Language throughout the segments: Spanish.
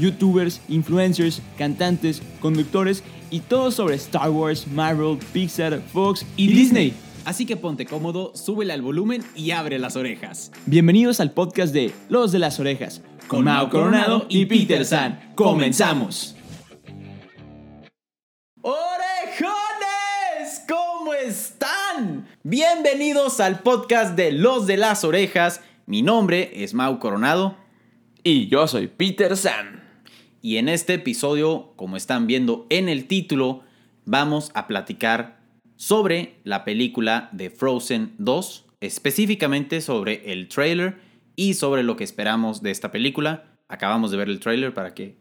youtubers, influencers, cantantes, conductores y todo sobre Star Wars, Marvel, Pixar, Fox y, Disney. Así que ponte cómodo, súbele al volumen y abre las orejas. Bienvenidos al podcast de Los de las Orejas, con Mao Coronado y Peter San. ¡Comenzamos! ¡Orejones! ¿Cómo están? Bienvenidos al podcast de Los de las Orejas. Mi nombre es Mau Coronado Y yo soy Peter San. Y en este episodio, como están viendo en el título, vamos a platicar sobre la película de Frozen 2, específicamente sobre el trailer y sobre lo que esperamos de esta película. Acabamos de ver el trailer para que,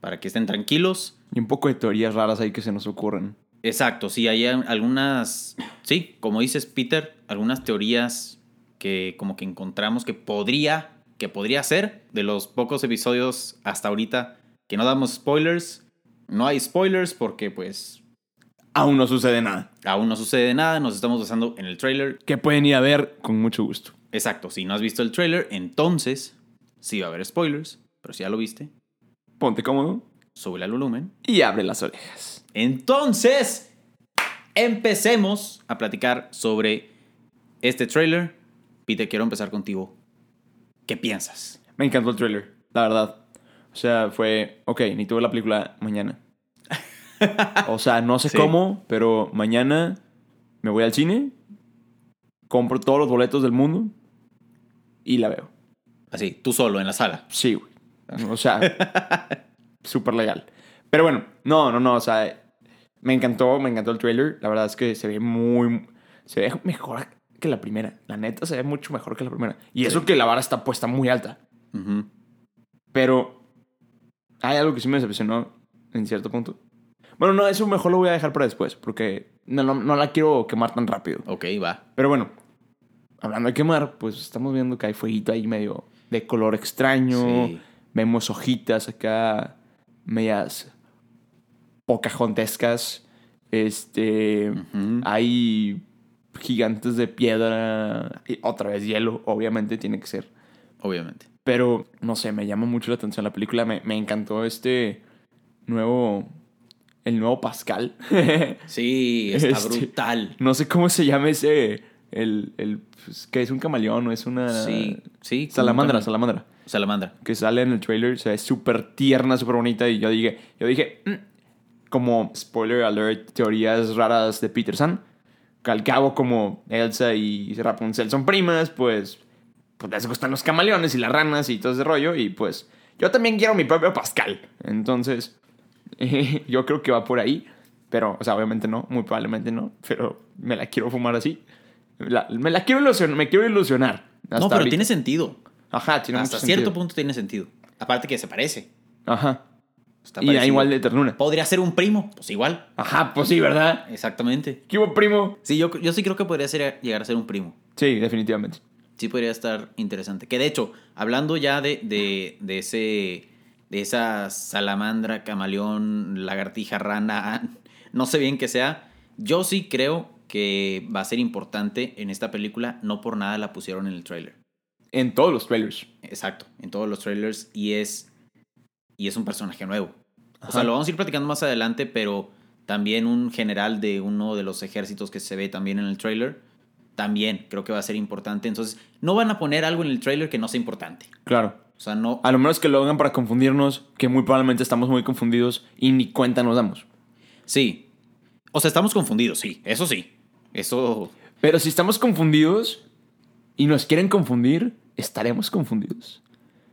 para que estén tranquilos. Y un poco de teorías raras ahí que se nos ocurren. Exacto, sí, hay algunas, sí, como dices Peter, algunas teorías que como que encontramos que podría, que podría ser de los pocos episodios hasta ahorita que no damos spoilers. No hay spoilers porque pues Aún no sucede nada. aún no sucede nada, nos estamos basando en el trailer. Que pueden ir a ver con mucho gusto. Exacto, si no has visto el trailer, entonces sí va a haber spoilers, pero si ya lo viste, Ponte cómodo sube el volumen. y abre las orejas. Entonces, empecemos a platicar sobre este trailer. Peter, quiero empezar contigo. ¿Qué piensas? Me encantó el trailer, la verdad. O sea, fue, ok, ni tuve la película mañana. O sea, no sé Sí. cómo, pero mañana me voy al cine, compro todos los boletos del mundo y la veo. Así, tú solo en la sala. Sí, güey. O sea, súper legal. Pero bueno, no, no, no, o sea, me encantó, me encantó el trailer. La verdad es que se ve muy, se ve mejor que la primera. La neta se ve mucho mejor que la primera. Y eso Sí. que la vara está puesta muy alta. Pero hay algo que sí me decepcionó en cierto punto. Bueno, no, eso mejor lo voy a dejar para después, porque no, no, no la quiero quemar tan rápido. Ok, va. Pero bueno, hablando de quemar, pues estamos viendo que hay fueguito ahí medio de color extraño. Sí. Vemos hojitas acá, medias pocajontescas. Este. Hay gigantes de piedra. Y otra vez hielo, obviamente tiene que ser. Obviamente. Pero, no sé, me llama mucho la atención la película. Me, me encantó este nuevo. El nuevo Pascal. Sí, está Este, brutal. no sé cómo se llama ese. El. el pues, que es un camaleón o es una. Sí, sí. Salamandra, salamandra. Salamandra. Que sale en el trailer. Se ve súper tierna, súper bonita. Y yo dije. Yo dije. "Mm", como spoiler alert, teorías raras de Peter San. Que al cabo, como Elsa y Rapunzel son primas, pues. Pues les gustan los camaleones y las ranas y todo ese rollo. Y pues. Yo también quiero mi propio Pascal. Entonces. yo creo que va por ahí. Pero, o sea, obviamente no. Muy probablemente no. Pero me la quiero fumar así. La- me la quiero ilusionar. Me quiero ilusionar. No, pero ahorita. tiene sentido. Ajá, tiene Hasta mucho cierto sentido. punto tiene sentido. Aparte que se parece. Ajá. Está y da igual de ternura. Podría ser un primo. Pues igual. Ajá, pues sí, ¿verdad? Exactamente. ¿Qué hubo, primo? Sí, yo, yo sí creo que podría ser, llegar a ser un primo. Sí, definitivamente. Sí podría estar interesante. Que de hecho, hablando ya de, de, de ese. de esa salamandra, camaleón, lagartija, rana, no sé bien qué sea. Yo sí creo que va a ser importante en esta película. No por nada la pusieron en el trailer. En todos los trailers. Exacto, en todos los trailers. Y es. Y es un personaje nuevo. O sea, lo vamos a ir platicando más adelante, pero también un general de uno de los ejércitos que se ve también en el trailer. También creo que va a ser importante. Entonces, no van a poner algo en el trailer que no sea importante. Claro. O sea, no. A lo menos que lo hagan para confundirnos, que muy probablemente estamos muy confundidos y ni cuenta nos damos. Sí. O sea, estamos confundidos, sí. Eso sí. Eso. Pero si estamos confundidos y nos quieren confundir, estaremos confundidos.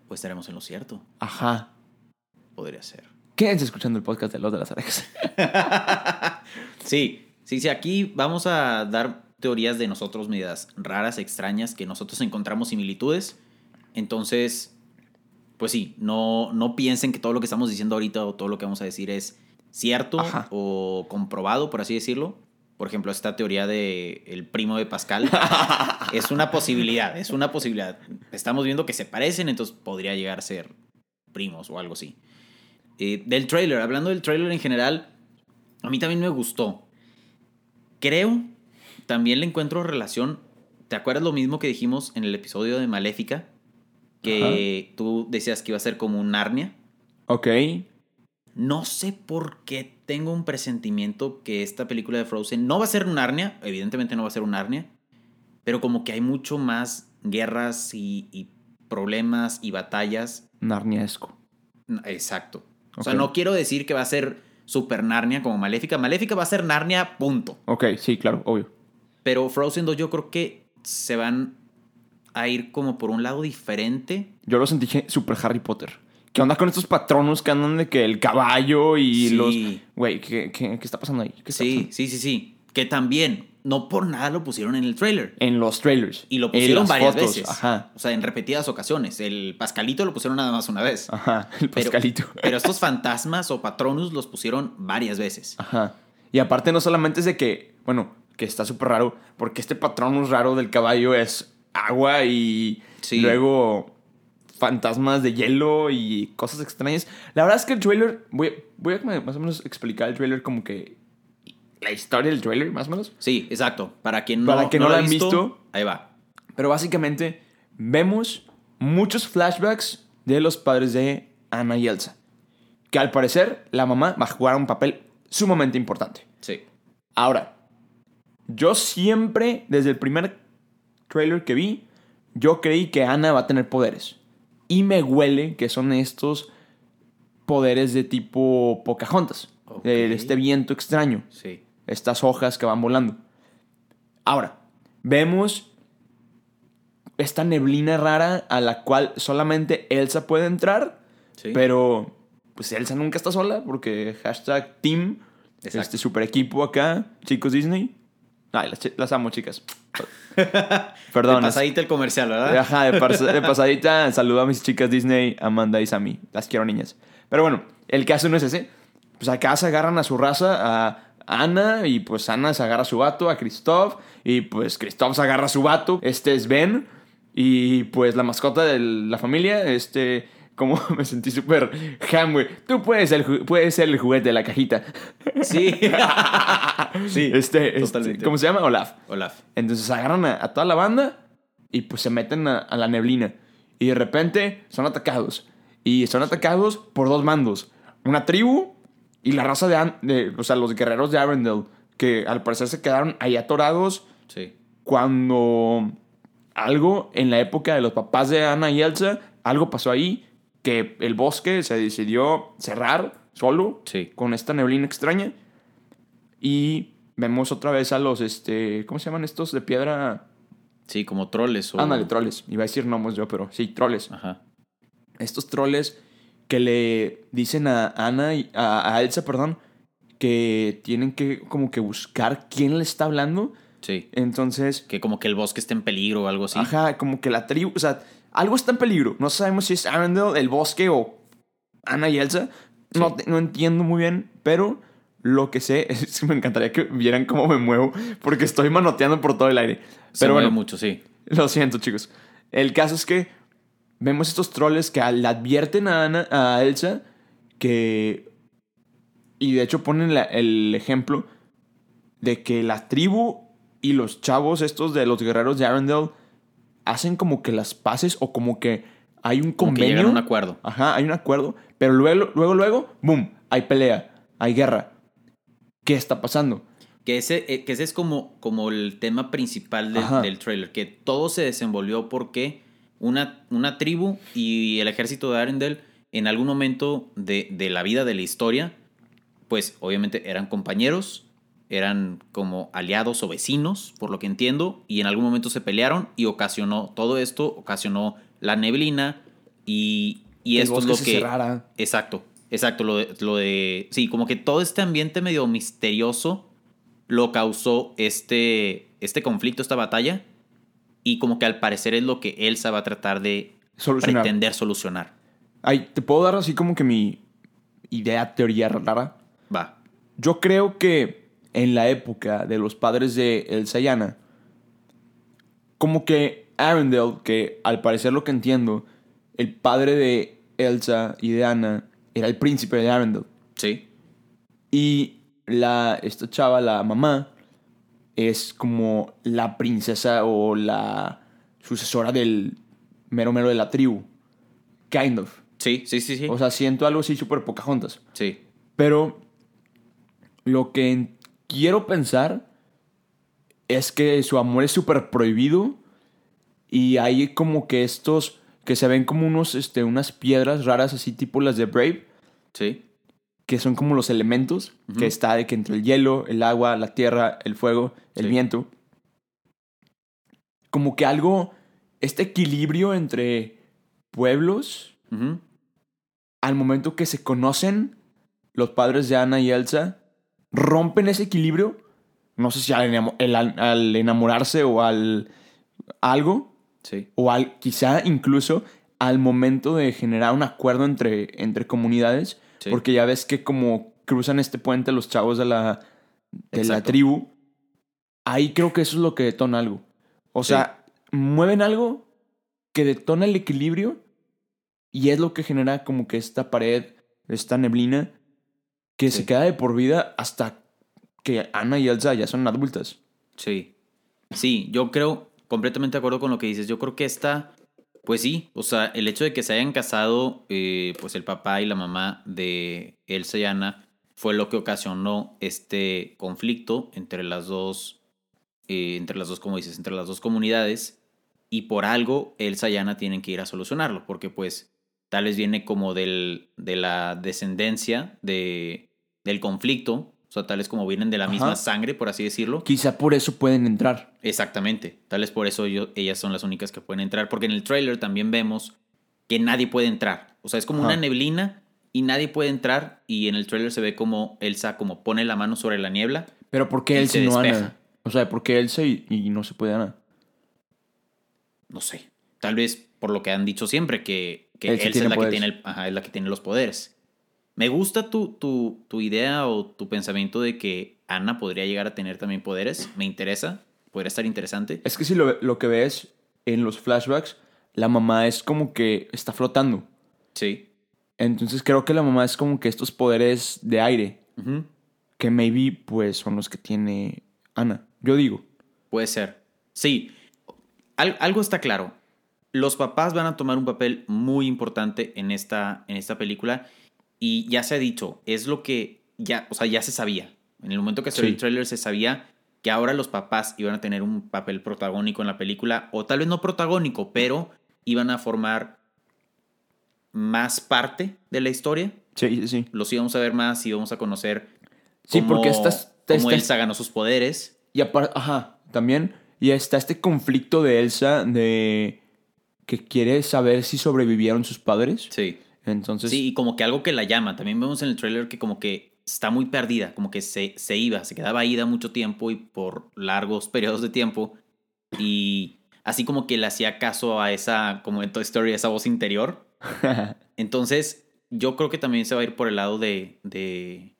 Pues estaremos en lo cierto. Ajá. Podría ser. Quédense escuchando el podcast de Los de las Orejas. Sí, sí, sí. Aquí vamos a dar teorías de nosotros medidas raras, extrañas, que nosotros encontramos similitudes. Entonces, pues sí, no, no piensen que todo lo que estamos diciendo ahorita o todo lo que vamos a decir es cierto Ajá. o comprobado, por así decirlo. Por ejemplo, esta teoría de el primo de Pascal es una posibilidad, es una posibilidad. Estamos viendo que se parecen, entonces podría llegar a ser primos o algo así. Eh, del trailer, hablando del trailer en general, a mí también me gustó. Creo, también le encuentro relación. ¿Te acuerdas lo mismo que dijimos en el episodio de Maléfica? Que tú decías que iba a ser como un Narnia. Ok. No sé por qué tengo un presentimiento que esta película de Frozen no va a ser un Narnia, evidentemente no va a ser un Narnia, pero como que hay mucho más guerras y, y problemas y batallas. Narniesco. Exacto. O sea, no quiero decir que va a ser super Narnia como Maléfica. Maléfica va a ser Narnia, punto. Ok, sí, claro, obvio. Pero Frozen 2 yo creo que se van a ir como por un lado diferente. Yo lo sentí super Harry Potter. ¿Qué onda con estos patronos que andan de que el caballo y Sí. los... Güey, ¿qué, qué, qué está pasando ahí? ¿Qué está Sí, pasando? sí, sí, sí. Que también, no por nada lo pusieron en el trailer. En los trailers. Y lo pusieron varias fotos, veces. Ajá. O sea, en repetidas ocasiones. El Pascalito lo pusieron nada más una vez. Ajá, el Pero- Pascalito. Pero estos fantasmas o patronus los pusieron varias veces. Ajá. Y aparte no solamente es de que, bueno, que está súper raro, porque este patronus raro del caballo es agua y Sí. luego fantasmas de hielo y cosas extrañas. La verdad es que el trailer, voy, voy a más o menos explicar el trailer como que la historia del trailer, más o menos. Sí, exacto. Para quien no, Para quien no ha han visto. ahí va. Pero básicamente vemos muchos flashbacks de los padres de Anna y Elsa. Que al parecer la mamá va a jugar un papel sumamente importante. Sí. Ahora, yo siempre, desde el primer trailer que vi, yo creí que Ana va a tener poderes. Y me huele que son estos poderes de tipo Pocahontas. Ok. De este viento extraño. Sí. Estas hojas que van volando. Ahora, vemos esta neblina rara a la cual solamente Elsa puede entrar. Sí. Pero, pues Elsa nunca está sola porque hashtag team, Exacto. este super equipo acá, chicos Disney. Ay, las, amo, chicas. Perdón. De pasadita el comercial, ¿verdad? Ajá, de, pas- de pasadita, saludo a mis chicas Disney, Amanda y Sammy. Las quiero, niñas. Pero bueno, el caso no es ese. Pues acá se agarran a su raza, a Ana, y pues Ana se agarra a su vato, a Christoph, y pues Christoph se agarra a su vato. Este es Ben, y pues la mascota de la familia, este. Como me sentí súper ham, güey. Tú puedes, ju- puedes ser el juguete de la cajita. Sí. sí. Este, este, totalmente. ¿Cómo se llama? Olaf. Olaf. Entonces agarran a, a toda la banda y pues se meten a, a la neblina. Y de repente son atacados. Y son atacados por dos mandos. Una tribu y la raza de, de- o sea, los guerreros de Arendelle. Que al parecer se quedaron ahí atorados Sí. cuando algo en la época de los papás de Ana y Elsa, algo pasó ahí que el bosque se decidió cerrar solo Sí. con esta neblina extraña. Y vemos otra vez a los, este, ¿cómo se llaman estos de piedra? Sí, como troles o... Ándale, troles. Iba a decir gnomos yo, pero sí, troles. Ajá. Estos troles que le dicen a Ana y a, a Elsa, perdón, que tienen que como que buscar quién le está hablando. Sí. Entonces, Que como que el bosque esté en peligro o algo así. ajá, como que la tribu, o sea, algo está en peligro. No sabemos si es Arendelle, el bosque o Ana y Elsa. No, Sí. no entiendo muy bien, pero lo que sé es que me encantaría que vieran cómo me muevo porque estoy manoteando por todo el aire. Se Pero mueve bueno, mucho, sí. Lo siento, chicos. El caso es que vemos estos troles que le advierten a, Ana- a Elsa que... Y de hecho ponen la- el ejemplo de que la tribu y los chavos estos de los guerreros de Arendelle hacen como que las paces o como que hay un Como que convenio. un acuerdo. Ajá, hay un acuerdo. Pero luego, luego, luego, boom, hay pelea, hay guerra. ¿Qué está pasando? Que ese, eh, que ese es como, como el tema principal del, del trailer, que todo se desenvolvió porque una, una tribu y el ejército de Arendelle en algún momento de, de la vida de la historia, pues obviamente eran compañeros, eran como aliados o vecinos, por lo que entiendo, y en algún momento se pelearon y ocasionó, todo esto ocasionó la neblina y, y esto es lo se que... cerrara. Exacto, exacto, lo de, lo de... Sí, como que todo este ambiente medio misterioso lo causó este, este conflicto, esta batalla, y como que al parecer es lo que Elsa va a tratar de Solucionar. pretender solucionar. Ay, te puedo dar así como que mi idea, teoría rara. Va. Yo creo que en la época de los padres de Elsa y Anna, como que Arendelle, que al parecer lo que entiendo, el padre de Elsa y de Anna era el príncipe de Arendelle. Sí. Y la, esta chava, la mamá, es como la princesa o la sucesora del mero mero de la tribu. Kind of. Sí, sí, sí, sí. O sea, siento algo así súper Pocahontas. sí. Pero lo que quiero pensar es que su amor es súper prohibido y hay como que estos que se ven como unos, este, unas piedras raras así tipo las de Brave, Sí. que son como los elementos que está de que entre el hielo, el agua, la tierra, el fuego, el Sí. viento. Como que algo, este equilibrio entre pueblos al momento que se conocen, los padres de Anna y Elsa rompen ese equilibrio. No sé si al, enamo- el- al- al enamorarse o al algo, Sí. o al quizá incluso al momento de generar un acuerdo entre, entre comunidades. Sí. Porque ya ves que como cruzan este puente los chavos de la, de la tribu, ahí creo que eso es lo que detona algo. O Sí. sea, mueven algo que detona el equilibrio y es lo que genera como que esta pared, esta neblina, que Sí. se queda de por vida hasta que Ana y Elsa ya son adultas. Sí. Sí, yo creo, completamente de acuerdo con lo que dices. Yo creo que esta, pues sí, o sea, el hecho de que se hayan casado, eh, pues el papá y la mamá de Elsa y Anna fue lo que ocasionó este conflicto entre las dos, eh, entre las dos, como dices, entre las dos comunidades. Y por algo Elsa y Anna tienen que ir a solucionarlo, porque pues tal vez viene como del, de la descendencia de, del conflicto. O sea, tal vez como vienen de la misma sangre, por así decirlo. Quizá por eso pueden entrar. Exactamente. Tal vez por eso yo- ellas son las únicas que pueden entrar. Porque en el trailer también vemos que nadie puede entrar. O sea, es como Ajá. una neblina y nadie puede entrar. Y en el trailer se ve como Elsa como pone la mano sobre la niebla. Pero ¿por qué Elsa se y no. Ana? O sea, ¿por qué Elsa y, y no se puede Ana? No sé. Tal vez por lo que han dicho siempre, que, que Elsa Elsa es la, que tiene el- ajá, es la que tiene los poderes. Me gusta tu, tu, tu idea o tu pensamiento de que Ana podría llegar a tener también poderes. Me interesa. Podría estar interesante. Es que si lo, lo que ves en los flashbacks, la mamá es como que está flotando. Sí. Entonces creo que la mamá es como que estos poderes de aire, Ujú. que maybe pues son los que tiene Ana. Yo digo. Puede ser. Sí, Al- algo está claro. Los papás van a tomar un papel muy importante en esta, en esta película y ya se ha dicho, es lo que ya, o sea, ya se sabía. En el momento que salió Sí. el trailer se sabía que ahora los papás iban a tener un papel protagónico en la película, o tal vez no protagónico, pero iban a formar más parte de la historia. Sí, sí, sí. Los íbamos a ver más y íbamos a conocer Sí, cómo, porque estas- cómo estas- Elsa ganó sus poderes. Y aparte, ajá, también. Y está este conflicto de Elsa de que quiere saber si sobrevivieron sus padres. Sí. Entonces, Sí, y como que algo que la llama. También vemos en el trailer que como que está muy perdida, como que se, se iba, se quedaba ida mucho tiempo y por largos periodos de tiempo. Y así como que le hacía caso a esa, como en Toy Story, esa voz interior. Entonces, yo creo que también se va a ir por el lado de, de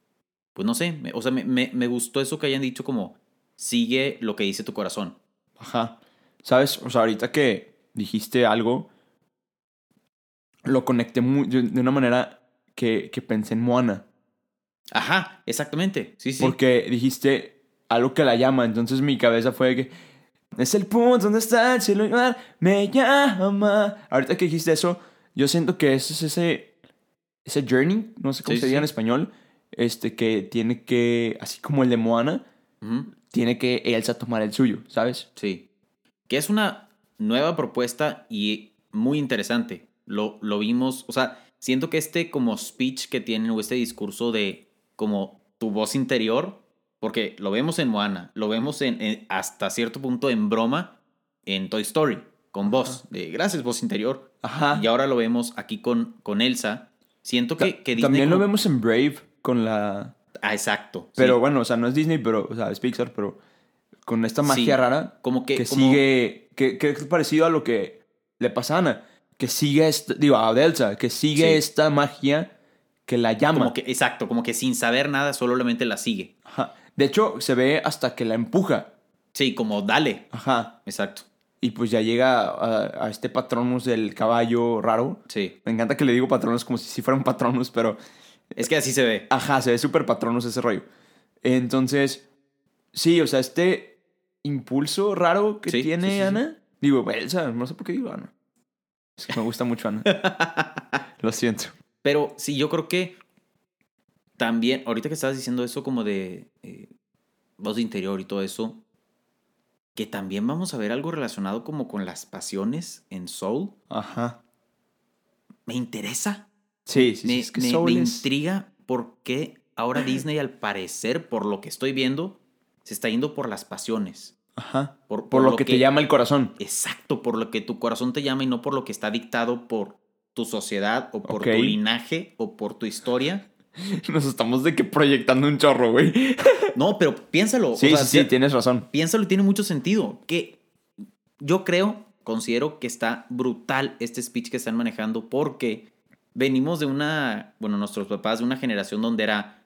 pues no sé, o sea, me, me, me gustó eso que hayan dicho como, sigue lo que dice tu corazón. Ajá. ¿Sabes? O sea, ahorita que dijiste algo, lo conecté muy, de una manera que, que pensé en Moana. Ajá, exactamente. Sí, sí. Porque dijiste algo que la llama. Entonces mi cabeza fue que es el punto donde está el cielo y mar, me llama. Ahorita que dijiste eso, yo siento que ese es ese, ese journey, no sé cómo Sí, se diga sí. en español, este que tiene que, así como el de Moana, tiene que Elsa tomar el suyo, ¿sabes? Sí. Que es una nueva propuesta y muy interesante. Lo, lo vimos, o sea, siento que este como speech que tienen o este discurso de como tu voz interior, porque lo vemos en Moana, lo vemos en, en- hasta cierto punto en broma en Toy Story, con voz, de gracias voz interior. Ajá. Y ahora lo vemos aquí con, con Elsa. Siento que, que Disney También lo vemos en Brave con la... Ah, exacto. sí. Pero bueno, o sea, no es Disney, pero, o sea, es Pixar, pero con esta magia Sí. rara como que, que como- sigue, que, que es parecido a lo que le pasa a Ana, que sigue, esta, digo, a Elsa, que sigue Sí. esta magia que la llama. Como que, exacto, como que sin saber nada, solamente la sigue. Ajá. De hecho, se ve hasta que la empuja. Sí, como dale. Ajá. Exacto. Y pues ya llega a, a este Patronus del caballo raro. Sí. Me encanta que le digo Patronus como si, si fuera un Patronus, pero Es que así se ve. ajá, se ve súper Patronus ese rollo. Entonces, sí, o sea, este impulso raro que Sí, tiene sí, sí, sí. Ana. Digo, Elsa, no sé por qué digo Ana. Es que me gusta mucho Ana. Lo siento. Pero sí, yo creo que también, ahorita que estabas diciendo eso como de eh, voz de interior y todo eso, que también vamos a ver algo relacionado como con las pasiones en Soul. Ajá. Me interesa. Sí, sí, sí. me, es que me- Soul me es- intriga por qué ahora Disney, al parecer, por lo que estoy viendo, se está yendo por las pasiones. Ajá. Por, Por, lo, que, te llama el corazón. Exacto, por lo que tu corazón te llama y no por lo que está dictado por tu sociedad o por tu linaje o por tu historia. Nos estamos de que proyectando un chorro, güey. No, pero piénsalo. o Sí, sea, sí, sí, tienes razón. Piénsalo y tiene mucho sentido. Que yo creo, considero que está brutal este speech que están manejando porque venimos de una, bueno, nuestros papás de una generación donde era,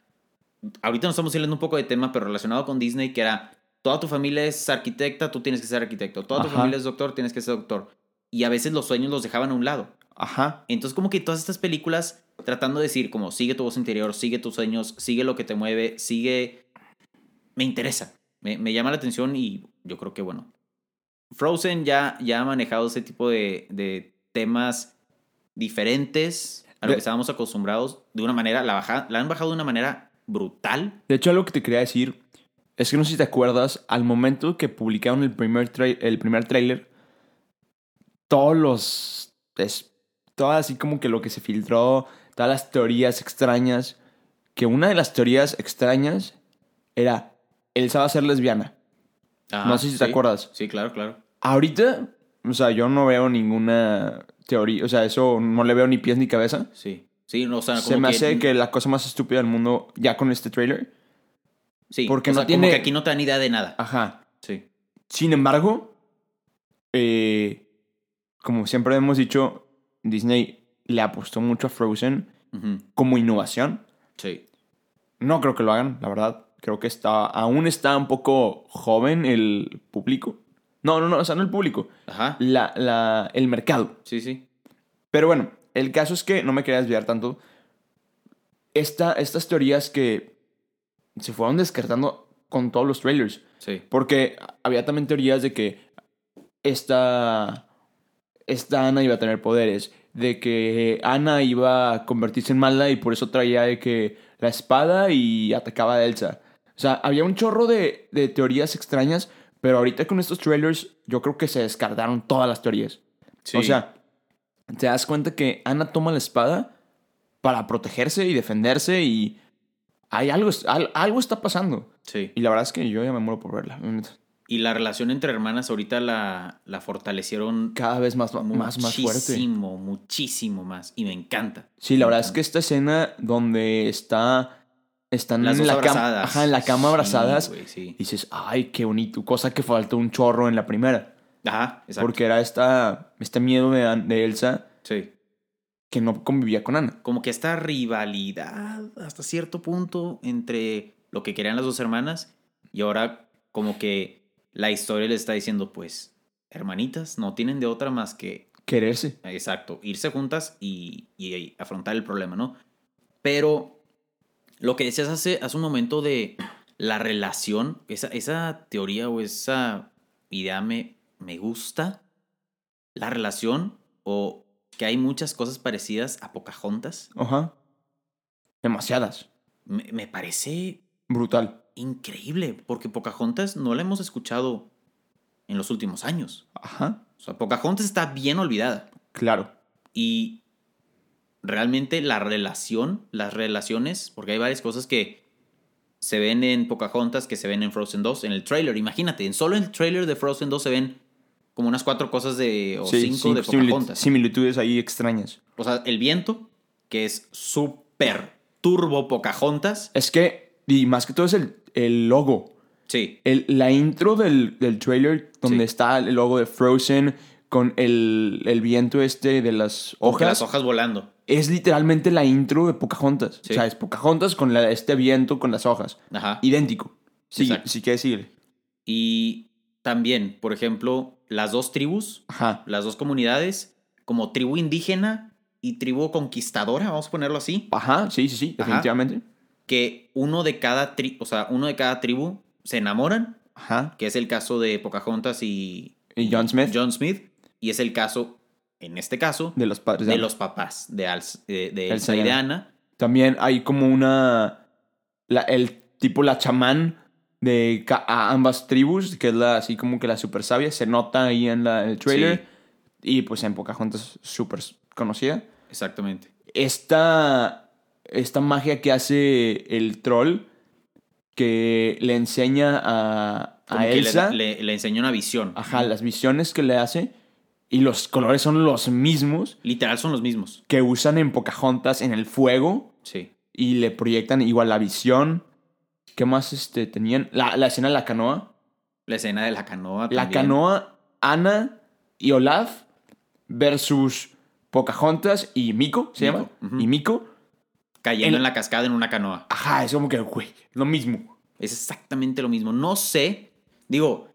ahorita nos estamos saliendo un poco de tema, pero relacionado con Disney, que era, toda tu familia es arquitecta, tú tienes que ser arquitecto, toda tu Ajá. familia es doctor, tienes que ser doctor. Y a veces los sueños los dejaban a un lado. Ajá. Entonces como que todas estas películas tratando de decir como sigue tu voz interior, sigue tus sueños, sigue lo que te mueve, sigue... Me interesa, me, me llama la atención y yo creo que bueno. Frozen ya, ya ha manejado ese tipo de, de temas diferentes a lo De- que estábamos acostumbrados de una manera, la, baja, la han bajado de una manera brutal. De hecho, algo que te quería decir es que no sé si te acuerdas, al momento que publicaron el primer, el primer trailer, todos los. Es, todo así como que lo que se filtró, todas las teorías extrañas. Que una de las teorías extrañas era: Elsa va a ser lesbiana. No sé si te acuerdas. Sí, claro, claro. Ahorita, o sea, yo no veo ninguna teoría, o sea, eso no le veo ni pies ni cabeza. Sí. Sí, no, o sea, Se me hace que la cosa más estúpida del mundo ya con este trailer. Sí, porque o no sea, tiene- como que aquí no te dan idea de nada. Ajá. Sí. Sin embargo, eh, como siempre hemos dicho, Disney le apostó mucho a Frozen como innovación. Sí. No creo que lo hagan, la verdad. Creo que está, aún está un poco joven el público. No, no, no, o sea, no el público, Ajá. la, la, el mercado. Sí, sí. Pero bueno, el caso es que no me quería desviar tanto. Esta, estas teorías que se fueron descartando con todos los trailers. Sí. Porque había también teorías de que esta, esta Ana iba a tener poderes. De que Ana iba a convertirse en mala y por eso traía de que la espada y atacaba a Elsa. O sea, había un chorro de, de teorías extrañas, pero ahorita con estos trailers yo creo que se descartaron todas las teorías. Sí. O sea, te das cuenta que Ana toma la espada para protegerse y defenderse y hay algo, al- algo está pasando. Sí. Y la verdad es que yo ya me muero por verla. Y la relación entre hermanas ahorita la, la fortalecieron Cada vez más, más, más fuerte. muchísimo, muchísimo más. Y me encanta. Sí, la Me verdad es encanta. que esta escena donde está están Las en la cama, abrazadas. ajá, en la cama Sí, abrazadas, güey, sí. dices, "Ay, qué bonito", cosa que faltó un chorro en la primera, Ajá, exacto. porque era esta este miedo de, de Elsa Sí. Que no convivía con Ana. Como que esta rivalidad hasta cierto punto entre lo que querían las dos hermanas y ahora como que la historia les está diciendo, pues, hermanitas, no tienen de otra más que Quererse. Exacto, irse juntas y, y afrontar el problema, ¿no? Pero lo que decías hace, hace un momento de la relación, esa, esa teoría o esa idea me, me gusta. La relación o que hay muchas cosas parecidas a Pocahontas, Ajá. Demasiadas. me, me parece Brutal. increíble, porque Pocahontas no la hemos escuchado en los últimos años. Ajá. O sea, Pocahontas está bien olvidada. Claro. Y realmente la relación, las relaciones, porque hay varias cosas que se ven en Pocahontas, que se ven en Frozen 2, en el trailer. Imagínate, en solo el trailer de Frozen 2 se ven como unas cuatro cosas de, o Sí, cinco de Pocahontas. similitudes ahí extrañas. O sea, el viento, que es súper turbo Pocahontas. Es que, y más que todo es el, el logo. Sí, El- la intro del, del trailer, donde Sí. está el logo de Frozen con el, el viento este de las hojas. las hojas volando. Es literalmente la intro de Pocahontas. Sí. O sea, es Pocahontas con la, este viento con las hojas. Ajá. Idéntico. Sí, sí que decir. Y también, por ejemplo, las dos tribus, Ajá. las dos comunidades, como tribu indígena y tribu conquistadora, vamos a ponerlo así, Ajá, sí, sí, sí, Ajá. definitivamente. que uno de cada tri o sea, uno de cada tribu se enamoran, Ajá. que es el caso de Pocahontas y Y John Smith, John Smith, y es el caso, en este caso, de los padres de Ana. los papás de, Als- de, de Elsa y de. Anna. También hay como una. la- el tipo, la chamán de ca- a ambas tribus, que es la, así como que la super sabia, se nota ahí en la, el trailer. Y pues en Pocahontas súper conocida. Exactamente. Esta, esta magia que hace el troll, que le enseña a, a que le- Elsa. le, le enseñó una visión. Ajá, las visiones que le hace. Y los colores son los mismos Literal son los mismos. que usan en Pocahontas en el fuego. Sí. y le proyectan igual la visión. ¿Qué más este, tenían? La, la escena de la canoa. La escena de la canoa. La también. canoa, Ana y Olaf versus Pocahontas y Miko, ¿se llama? Y Miko. Cayendo en la cascada en una canoa. Ajá, es como que, güey, lo mismo. Es exactamente lo mismo. No sé. Digo,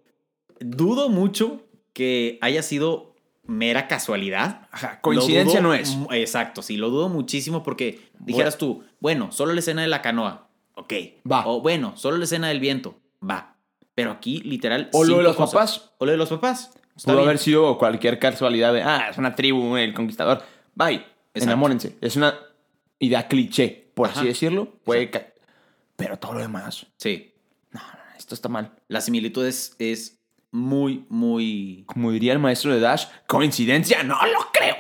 dudo mucho que haya sido mera casualidad. Ajá, coincidencia dudo no es. Exacto, sí, lo dudo muchísimo porque dijeras tú, bueno, solo la escena de la canoa. Ok. Va. O bueno, solo la escena del viento. Va. Pero aquí, literal. O lo de los cosas. papás. O lo de los papás. Está Pudo bien. haber sido cualquier casualidad de, ah, es una tribu, el conquistador. Bye, Exacto. enamórense. Es una idea cliché, por Ajá. así decirlo. Puede ca- Pero todo lo demás, Sí. no, no, no, esto está mal. La similitud es, es muy, muy. Como diría el maestro de Dash, coincidencia, no lo creo.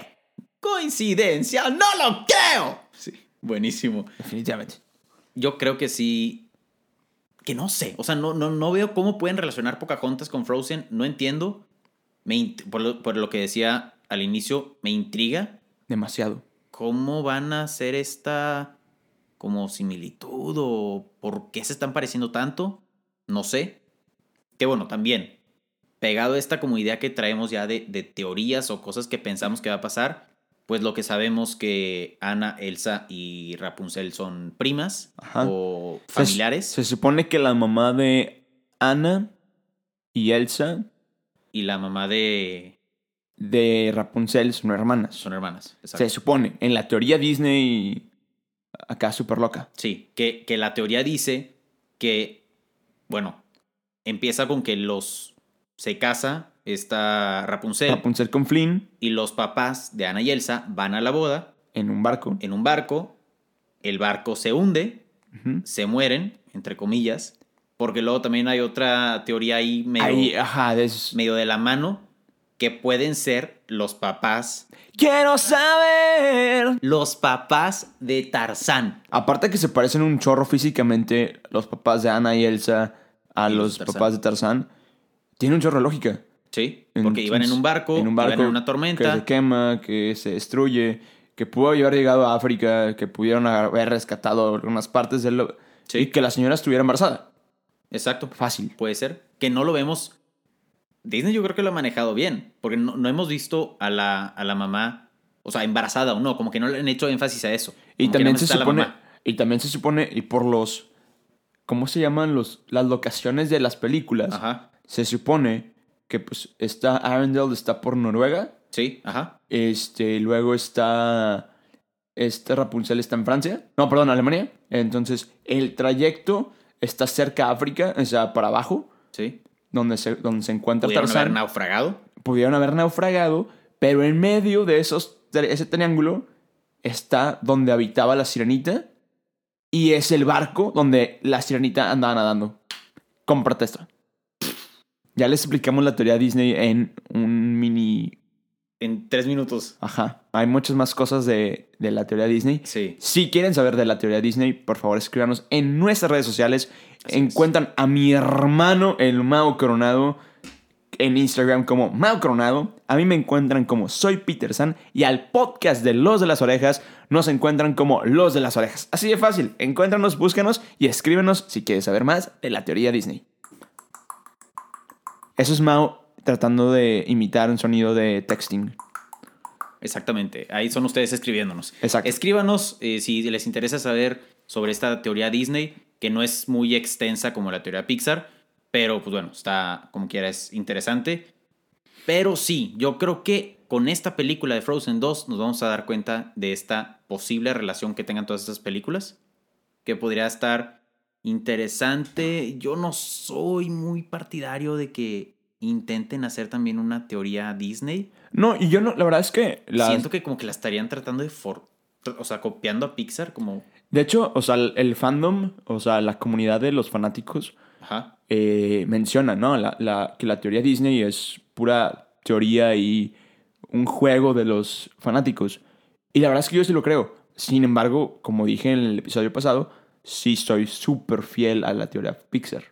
¡Coincidencia! ¡No lo creo! Sí, buenísimo. Definitivamente. Yo creo que sí. Que no sé. O sea, no, no, no veo cómo pueden relacionar Pocahontas con Frozen. No entiendo. Me int- por, lo, por lo que decía al inicio, me intriga Demasiado. cómo van a hacer esta como similitud o por qué se están pareciendo tanto. No sé. Que bueno, también, pegado a esta como idea que traemos ya de, de teorías o cosas que pensamos que va a pasar, pues lo que sabemos que Anna, Elsa y Rapunzel son primas Ajá. o Se- familiares Se, supone que la mamá de Anna y Elsa y la mamá de... de Rapunzel son hermanas. son hermanas. Se Exacto. supone. En la teoría Disney, acá súper loca. Sí, que, que la teoría dice que, bueno, empieza con que los se casa esta Rapunzel Rapunzel con Flynn y los papás de Ana y Elsa van a la boda en un barco. en un barco, el barco se hunde, se mueren, entre comillas, porque luego también hay otra teoría ahí medio, Ahí, ajá, es- medio de la mano, que pueden ser los papás, Quiero saber. los papás de Tarzán. Aparte que se parecen un chorro físicamente los papás de Anna y Elsa a Y los los de papás de Tarzán. Tiene un chorro de lógica. Sí, porque iban en un barco, en un barco iban en una que tormenta. se quema, que se destruye, que pudo haber llegado a África, que pudieron haber rescatado algunas partes del Sí. y que la señora estuviera embarazada. Exacto. Fácil. Puede ser. Que no lo vemos. Disney yo creo que lo ha manejado bien. Porque no, no hemos visto a la, a la mamá, o sea, embarazada o no. Como que no le han hecho énfasis a eso. Y que también se supone y también se supone y por los ¿cómo se llaman los las locaciones de las películas? Ajá. Se supone que pues está Arendelle está por Noruega, Sí, ajá. este luego está este Rapunzel está en Francia. No, perdón, Alemania. Entonces, el trayecto está cerca a África, o sea, para abajo, Sí. donde se, donde se encuentra Pudieron haber Tarzán. naufragado. pudieron haber naufragado, pero en medio de esos, de ese triángulo está donde habitaba la sirenita y es el barco donde la sirenita andaba nadando. Cómprate esto. Ya les explicamos la teoría Disney en un mini... En tres minutos. Ajá. Hay muchas más cosas de, de la teoría Disney. Sí. Si quieren saber de la teoría Disney, por favor escríbanos en nuestras redes sociales. Así Encuentran a mi hermano, el Mao Coronado, en Instagram como Mao Coronado. A mí me encuentran como Soy Peter San. Y al podcast de Los de las Orejas nos encuentran como Los de las Orejas. Así de fácil. Encuéntranos, búscanos y escríbenos si quieres saber más de la teoría Disney. Eso es Mao tratando de imitar un sonido de texting. Exactamente, ahí son ustedes escribiéndonos. Exacto. Escríbanos eh, si les interesa saber sobre esta teoría Disney, que no es muy extensa como la teoría Pixar, pero pues bueno, está como quiera, es interesante. Pero sí, yo creo que con esta película de Frozen 2 nos vamos a dar cuenta de esta posible relación que tengan todas estas películas, que podría estar interesante. Yo no soy muy partidario de que intenten hacer también una teoría Disney. No, y yo no, la verdad es que... las- Siento que como que la estarían tratando de... For o sea, copiando a Pixar como... De hecho, o sea, el, fandom, o sea, la comunidad de los fanáticos Ajá. eh, menciona, ¿no? La, la- que la teoría Disney es pura teoría y un juego de los fanáticos. Y la verdad es que yo sí lo creo. Sin embargo, como dije en el episodio pasado, sí soy súper fiel a la teoría Pixar.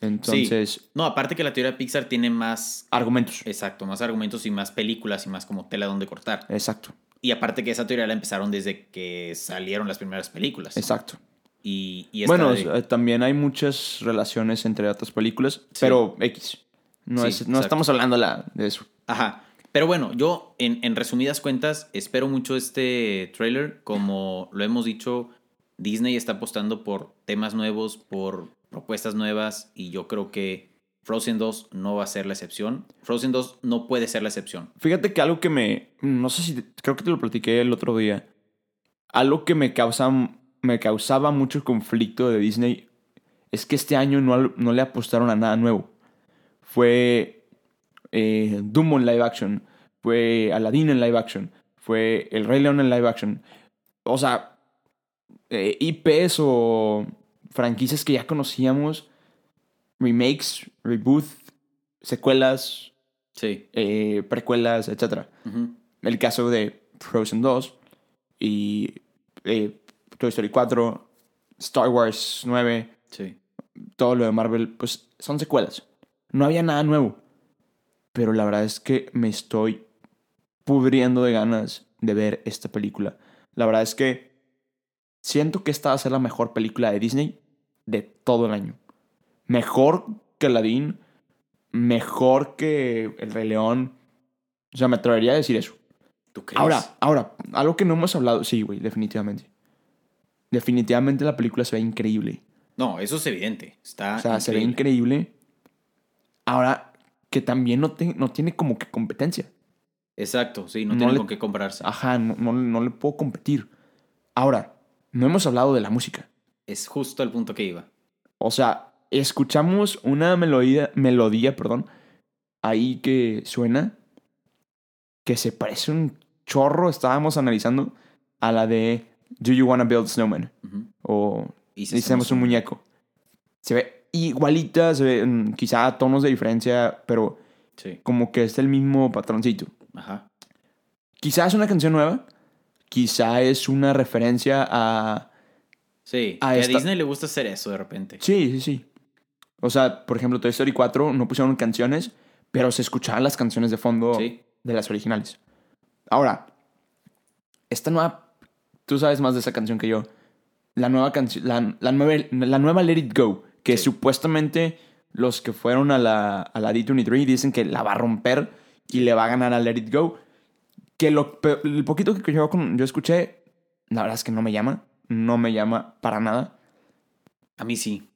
Entonces, Sí. No, aparte que la teoría Pixar tiene más... argumentos. Exacto, más argumentos y más películas y más como tela donde cortar. Exacto, Y aparte que esa teoría la empezaron desde que salieron las primeras películas. exacto. Y, y Bueno, de- sea, también hay muchas relaciones entre otras películas, Sí. pero X. No, Sí, es- no exacto. estamos hablando la- de eso. Ajá. Pero bueno, yo en, en resumidas cuentas espero mucho este trailer. Como lo hemos dicho, Disney está apostando por temas nuevos, por propuestas nuevas y yo creo que Frozen 2 no va a ser la excepción. Frozen 2 no puede ser la excepción. Fíjate que algo que me. No sé si. Creo que te lo platiqué el otro día. Algo que me, causa, me causaba mucho conflicto de Disney es que este año no, no le apostaron a nada nuevo. Fue eh, Dumbo en live action. Fue Aladdin en live action. Fue El Rey León en live action. O sea, eh, IPs o franquicias que ya conocíamos. Remakes, reboot, secuelas, Sí. eh, precuelas, etc. El caso de Frozen 2 y eh, Toy Story 4, Star Wars 9, Sí. todo lo de Marvel, pues son secuelas. No había nada nuevo. Pero la verdad es que me estoy pudriendo de ganas de ver esta película. La verdad es que siento que esta va a ser la mejor película de Disney de todo el año. Mejor que Aladdin, mejor que El Rey León. O sea, me atrevería a decir eso. ¿Tú crees? Ahora, ahora, algo que no hemos hablado. Sí, güey, definitivamente. Definitivamente la película se ve increíble. No, eso es evidente. Está O sea, se ve increíble. increíble. Ahora, que también no, te- no tiene como que competencia. Exacto, sí, no, No tiene le- con qué compararse. Ajá, no, no, no le puedo competir. Ahora, no hemos hablado de la música. Es justo el punto que iba. O sea, escuchamos una melodía, melodía, perdón, ahí que suena, que se parece un chorro, estábamos analizando, a la de Do You Wanna Build Snowman? O Hicimos un muñeco. Se ve igualita, se ve mm, quizá tonos de diferencia, pero Sí, como que es el mismo patroncito. ajá. Quizá es una canción nueva, quizá es una referencia a... Sí, Ah, que a Disney le gusta hacer eso de repente. Sí, sí, sí. O sea, por ejemplo, Toy Story 4 no pusieron canciones, pero se escuchaban las canciones de fondo Sí. de las originales. Ahora, esta nueva... Tú sabes más de esa canción que yo. La nueva canción... La, la, nueva, la nueva Let It Go, que Sí. supuestamente los que fueron a la, a la D23 dicen que la va a romper y le va a ganar a Let It Go. Que lo, el poquito que yo, yo escuché, la verdad es que no me llama. No me llama para nada. A mí sí.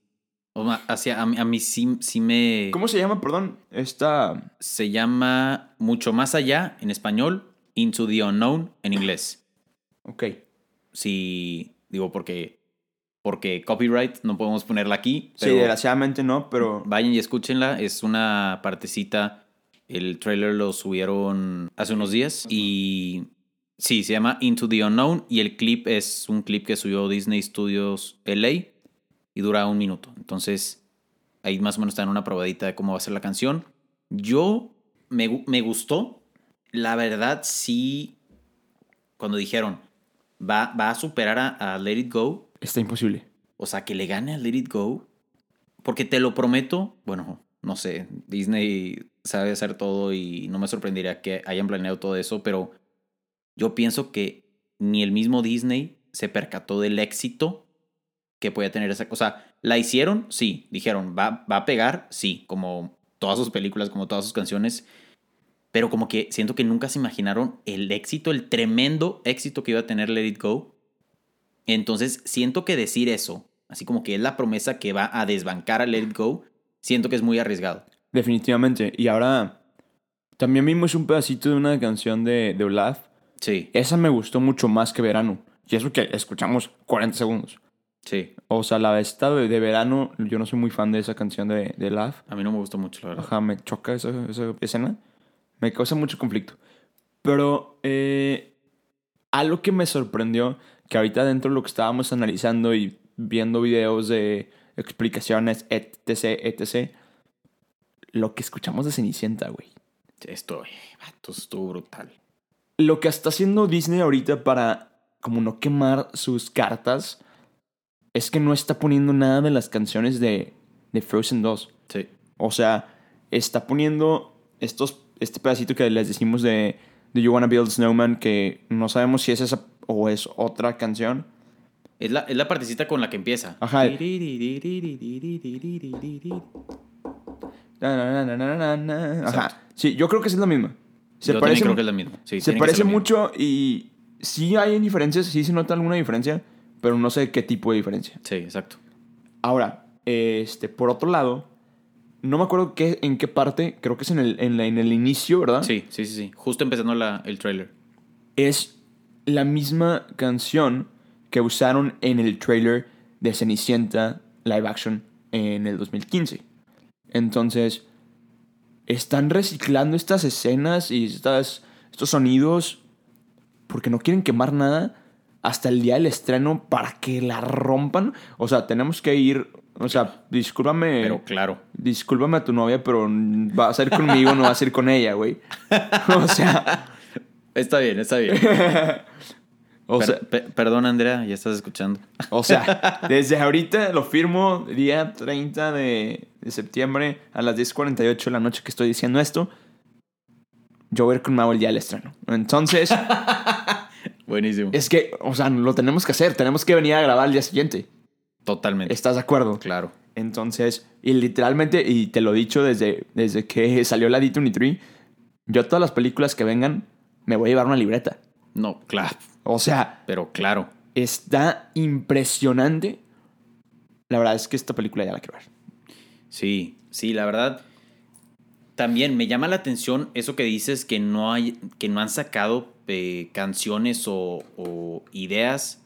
Hacia, a, mí, a mí sí, sí me... ¿Cómo se llama, perdón? Esta... Se llama Mucho Más Allá en español, Into the Unknown en inglés. Ok. Sí, digo porque... Porque copyright no podemos ponerla aquí. Sí, desgraciadamente no, pero... vayan y escúchenla. Es una partecita. El trailer lo subieron hace unos días. Y sí, se llama Into the Unknown. Y el clip es un clip que subió Disney Studios LA. Y dura un minuto. Entonces, ahí más o menos están una probadita de cómo va a ser la canción. Yo me, me gustó. La verdad, sí. Cuando dijeron, va, va a superar a, a Let It Go. Está imposible. O sea, que le gane a Let It Go. Porque te lo prometo. Bueno, no sé. Disney sabe hacer todo y no me sorprendería que hayan planeado todo eso. Pero yo pienso que ni el mismo Disney se percató del éxito que podía tener esa cosa. ¿La hicieron? Sí. Dijeron, ¿va, va a pegar? Sí. Como todas sus películas, como todas sus canciones. Pero como que siento que nunca se imaginaron el éxito, el tremendo éxito que iba a tener Let It Go. Entonces siento que decir eso, así como que es la promesa que va a desbancar a Let It Go, siento que es muy arriesgado. Definitivamente. Y ahora también vimos un pedacito de una canción de, de Olaf. Sí, Esa me gustó mucho más que Verano. Y eso que escuchamos 40 segundos. sí. O sea, la esta de, de Verano, yo no soy muy fan de esa canción de, de Olaf. A mí no me gustó mucho, la verdad. Ajá, me choca esa, esa escena. Me causa mucho conflicto. Pero eh, algo que me sorprendió, que ahorita dentro de lo que estábamos analizando y viendo videos de explicaciones, etc., etc., lo que escuchamos de Cenicienta, güey. Esto, vato, estuvo brutal. Lo que está haciendo Disney ahorita para como no quemar sus cartas es que no está poniendo nada de las canciones de, de Frozen 2. Sí. O sea, está poniendo estos, este pedacito que les decimos de, de You Wanna Build Snowman, que no sabemos si es esa o es otra canción. Es la, es la partecita con la que empieza. Ajá. Ajá. Sí, yo creo que es la misma. Se Yo parece, creo que es la misma. Sí, se parece mucho y sí hay diferencias, sí se nota alguna diferencia, pero no sé qué tipo de diferencia. Sí, exacto. Ahora, este, por otro lado, no me acuerdo qué, en qué parte, creo que es en el, en la- en el inicio, ¿verdad? Sí, sí, sí, sí. Justo empezando la, el trailer. es la misma canción que usaron en el trailer de Cenicienta live action en el 2015. Entonces, están reciclando estas escenas y estas, estos sonidos porque no quieren quemar nada hasta el día del estreno para que la rompan. O sea, tenemos que ir, o sea, discúlpame. Pero claro. Discúlpame a tu novia, pero vas a ir conmigo, no vas a ir con ella, güey. O sea, Está bien, está bien. o Per- sea, pe- perdón, Andrea, ya estás escuchando. O sea, desde ahorita lo firmo día 30 de, de septiembre a las 10.48 de la noche que estoy diciendo esto. Yo voy a ir con Mau el día del estreno. Entonces, Buenísimo. es que, o sea, lo tenemos que hacer. Tenemos que venir a grabar al día siguiente. Totalmente. ¿Estás de acuerdo? Claro. Entonces, y literalmente, y te lo he dicho desde, desde que salió la D23, yo todas las películas que vengan me voy a llevar una libreta. No, claro. O sea, Pero claro. está impresionante. La verdad es que esta película ya la quiero ver. Sí, sí, la verdad. También me llama la atención eso que dices que no hay, que no han sacado eh, canciones o, o ideas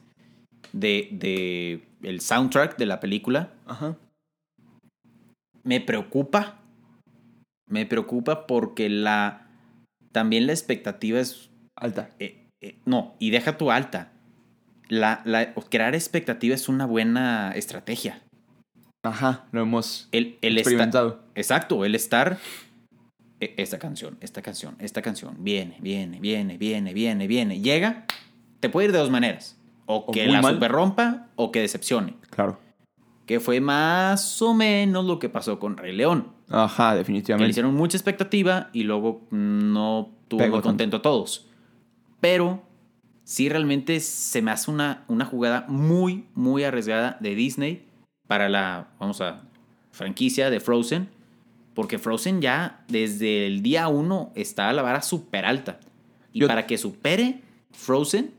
de, de el soundtrack de la película. Ajá. Me preocupa. Me preocupa porque la también la expectativa es Alta. eh, eh, no, y deja tu alta. La, la- crear expectativa es una buena estrategia. Ajá, lo hemos El, el esta- experimentado. exacto, el estar. e- Esta canción, esta canción, esta canción. Viene, viene, viene, viene, viene, viene. Llega. Te puede ir de dos maneras. O O que la mal. super rompa o que decepcione. Claro. Que fue más o menos lo que pasó con Rey León. Ajá, Que le definitivamente. hicieron mucha expectativa y luego no tuvo Pegó muy tanto. contento a todos. Pero sí realmente se me hace una, una jugada muy, muy arriesgada de Disney para la, vamos a, franquicia de Frozen. Porque Frozen ya desde el día uno está a la vara súper alta. Y Yo- para que supere Frozen,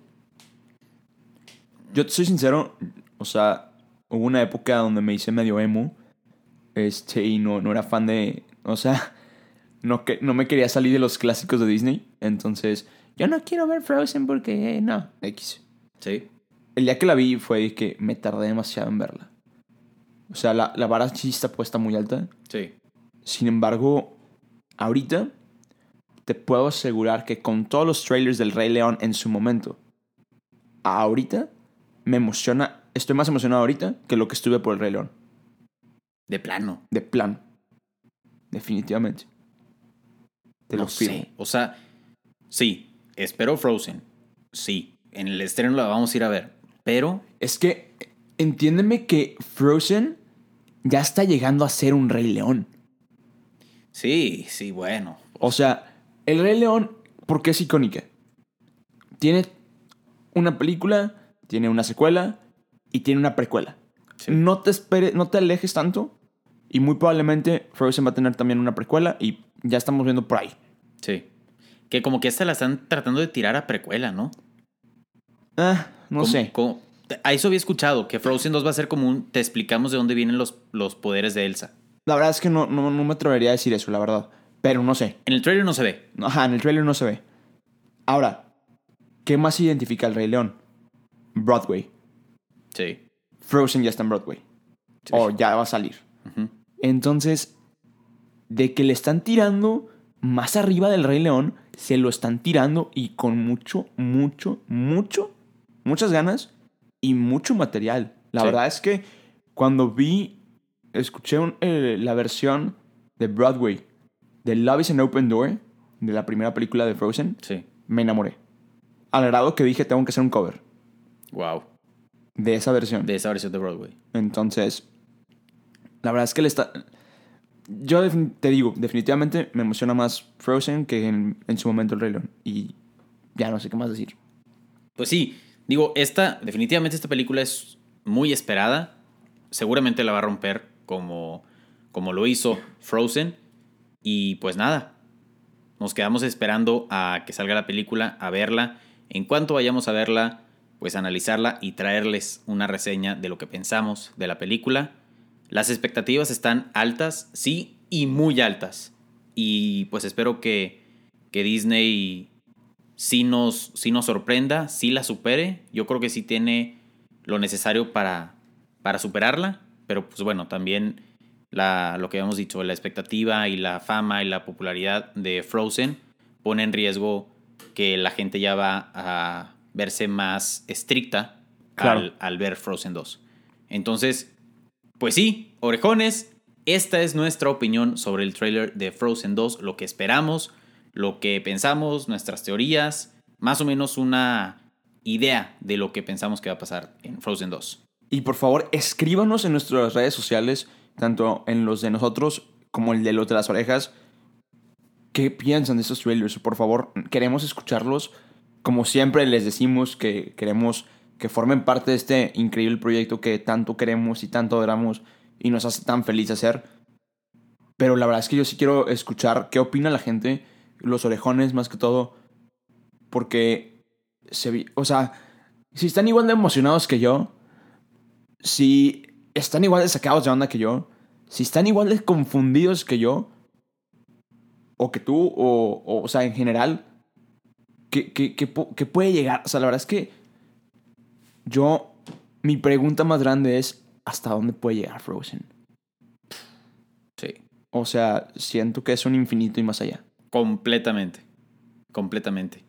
Yo te soy sincero, o sea, hubo una época donde me hice medio emo. Este, y no, no era fan de. O sea, no, que, no me quería salir de los clásicos de Disney. Entonces, yo no quiero ver Frozen porque eh, no. X. sí, El día que la vi fue que me tardé demasiado en verla. O sea, la, la vara sí está puesta muy alta. sí, Sin embargo, ahorita te puedo asegurar que con todos los trailers del Rey León en su momento, ahorita me emociona, estoy más emocionado ahorita que lo que estuve por el Rey León. de plano. De plan. Definitivamente. Te no lo firmo. sé. O sea, sí, espero Frozen. Sí, en el estreno la vamos a ir a ver. Pero Es que, entiéndeme que Frozen ya está llegando a ser un Rey León. sí, sí, bueno. O sea, el Rey León, ¿por qué es icónica? Tiene una película, tiene una secuela y tiene una precuela. Sí. No te esperes, no te alejes tanto Y muy probablemente Frozen va a tener también una precuela y ya estamos viendo por ahí. Sí. Que como que esta la están tratando de tirar a precuela, ¿no? Ah, no Como- sé. como- a eso había escuchado, que Frozen 2 va a ser como un... Te explicamos de dónde vienen los, los poderes de Elsa. La verdad es que no, no, no me atrevería a decir eso, la verdad. Pero no sé. En el trailer no se ve. Ajá, en el trailer no se ve. Ahora, ¿qué más identifica al Rey León? Broadway. Sí. Frozen ya está en Broadway. Sí. O ya va a salir. Entonces, de que le están tirando más arriba del Rey León, se lo están tirando y con mucho, mucho, mucho, muchas ganas y mucho material. La Sí. verdad es que cuando vi, escuché un- eh, la versión de Broadway de Love is an Open Door, de la primera película de Frozen, Sí. me enamoré. Al grado que dije, tengo que hacer un cover Wow. de esa versión. De esa versión de Broadway. Entonces, la verdad es que le está... Yo te digo, definitivamente me emociona más Frozen que en, su momento el Rey. Y ya no sé qué más decir. Pues sí, digo, esta, definitivamente esta película es muy esperada. Seguramente la va a romper como, como lo hizo Frozen. Y pues nada, nos quedamos esperando a que salga la película, a verla. En cuanto vayamos a verla, pues analizarla y traerles una reseña de lo que pensamos de la película. Las expectativas están altas, sí, y muy altas. Y pues espero que, que Disney sí nos, sí nos sorprenda, sí la supere. Yo creo que sí tiene lo necesario para, para superarla. Pero pues bueno, también la, lo que habíamos dicho, la expectativa y la fama y la popularidad de Frozen pone en riesgo que la gente ya va a verse más estricta Claro. al, al ver Frozen 2. Entonces, pues sí, orejones, esta es nuestra opinión sobre el trailer de Frozen 2, lo que esperamos, lo que pensamos, nuestras teorías, más o menos una idea de lo que pensamos que va a pasar en Frozen 2. Y por favor, escríbanos en nuestras redes sociales, tanto en los de nosotros como el de los de las orejas. ¿Qué piensan de estos trailers? Por favor, queremos escucharlos. Como siempre les decimos que queremos que formen parte de este increíble proyecto que tanto queremos y tanto adoramos y nos hace tan feliz hacer. Pero la verdad es que yo sí quiero escuchar qué opina la gente, los orejones más que todo, porque o sea, si están igual de emocionados que yo, si están igual de sacados de onda que yo, si están igual de confundidos que yo, o que tú, o, o, sea, en general, ¿qué, qué, qué pu- qué puede llegar? O sea, la verdad es que yo, mi pregunta más grande es, ¿hasta dónde puede llegar Frozen? Sí, O sea, siento que es un infinito y más allá. completamente, completamente.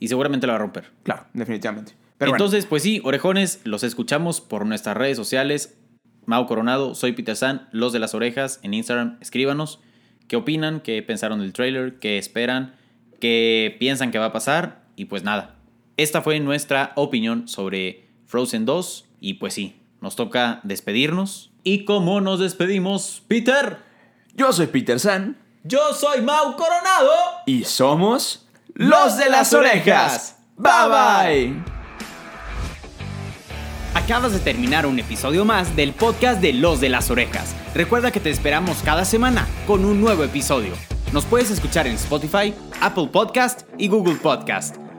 Y seguramente la va a romper. Claro, definitivamente. Pero bueno, Entonces, pues sí, orejones, los escuchamos por nuestras redes sociales. Mau Coronado, soy Peter San, los de las orejas en Instagram, escríbanos qué opinan, qué pensaron del trailer, qué esperan, qué piensan que va a pasar y pues nada. Esta fue nuestra opinión sobre Frozen 2 y pues sí, nos toca despedirnos. ¿Y cómo nos despedimos, Peter? yo soy Peter San Yo soy Mau Coronado. y somos los de las orejas. Bye bye. Acabas de terminar un episodio más del podcast de Los de las Orejas. Recuerda que te esperamos cada semana con un nuevo episodio. Nos puedes escuchar en Spotify, Apple Podcast y Google Podcast.